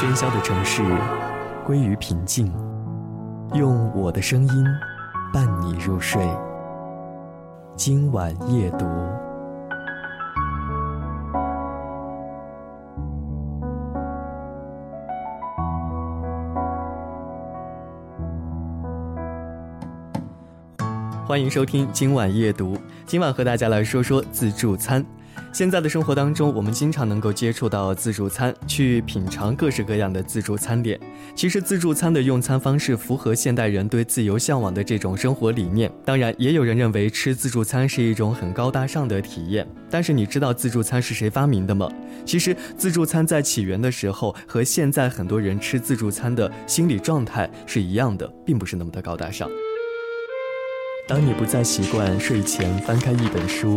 喧嚣的城市归于平静，用我的声音伴你入睡。今晚夜读，欢迎收听今晚夜读。今晚和大家来说说自助餐。现在的生活当中，我们经常能够接触到自助餐，去品尝各式各样的自助餐点。其实，自助餐的用餐方式符合现代人对自由向往的这种生活理念。当然，也有人认为吃自助餐是一种很高大上的体验。但是，你知道自助餐是谁发明的吗？其实，自助餐在起源的时候和现在很多人吃自助餐的心理状态是一样的，并不是那么的高大上。当你不再习惯睡前翻开一本书。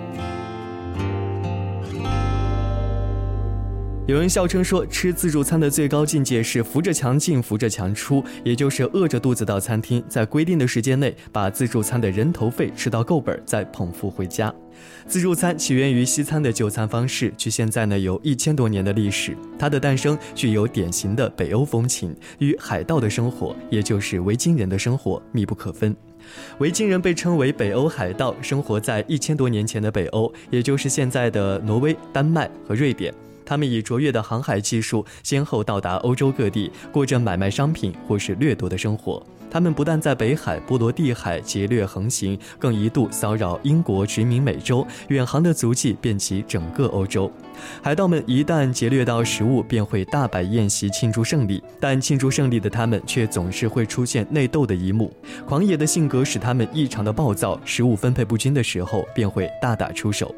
有人笑称说，吃自助餐的最高境界是扶着墙进，扶着墙出，也就是饿着肚子到餐厅，在规定的时间内把自助餐的人头费吃到够本，再捧腹回家。自助餐起源于西餐的就餐方式，距现在呢有一千多年的历史。它的诞生具有典型的北欧风情，与海盗的生活，也就是维京人的生活密不可分。维京人被称为北欧海盗，生活在一千多年前的北欧，也就是现在的挪威、丹麦和瑞典。他们以卓越的航海技术，先后到达欧洲各地，过着买卖商品或是掠夺的生活。他们不但在北海、波罗的海劫掠横行，更一度骚扰英国，殖民美洲，远航的足迹遍及整个欧洲。海盗们一旦劫掠到食物，便会大摆宴席庆祝胜利。但庆祝胜利的他们，却总是会出现内斗的一幕。狂野的性格使他们异常的暴躁，食物分配不均的时候，便会大打出手。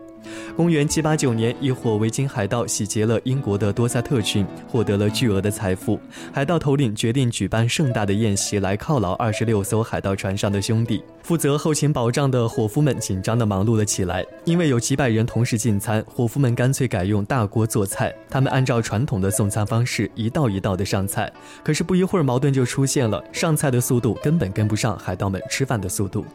公元七八九年，一伙维京海盗洗劫了英国的多塞特郡，获得了巨额的财富。海盗头领决定举办盛大的宴席来犒劳二十六艘海盗船上的兄弟。负责后勤保障的伙夫们紧张地忙碌了起来，因为有几百人同时进餐，伙夫们干脆改用大锅做菜。他们按照传统的送餐方式，一道一道地上菜。可是不一会儿，矛盾就出现了，上菜的速度根本跟不上海盗们吃饭的速度。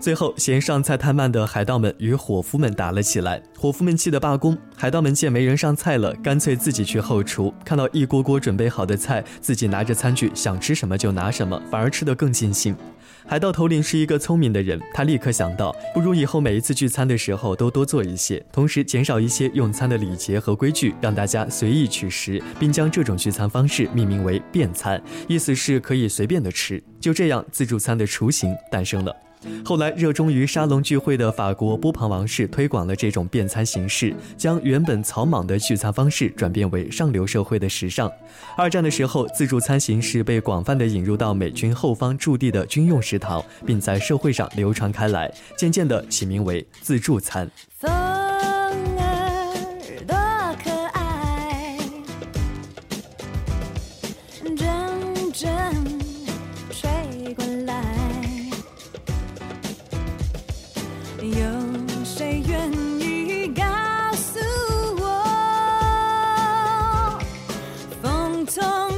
最后，嫌上菜太慢的海盗们与伙夫们打了起来。伙夫们气得罢工，海盗们见没人上菜了，干脆自己去后厨。看到一锅锅准备好的菜，自己拿着餐具想吃什么就拿什么，反而吃得更尽兴。海盗头领是一个聪明的人，他立刻想到，不如以后每一次聚餐的时候都多做一些，同时减少一些用餐的礼节和规矩，让大家随意取食，并将这种聚餐方式命名为便餐，意思是可以随便的吃。就这样，自助餐的雏形诞生了。后来，热衷于沙龙聚会的法国波旁王室推广了这种便餐形式，将原本草莽的聚餐方式转变为上流社会的时尚。二战的时候，自助餐形式被广泛的引入到美军后方驻地的军用食堂，并在社会上流传开来，渐渐的起名为自助餐。从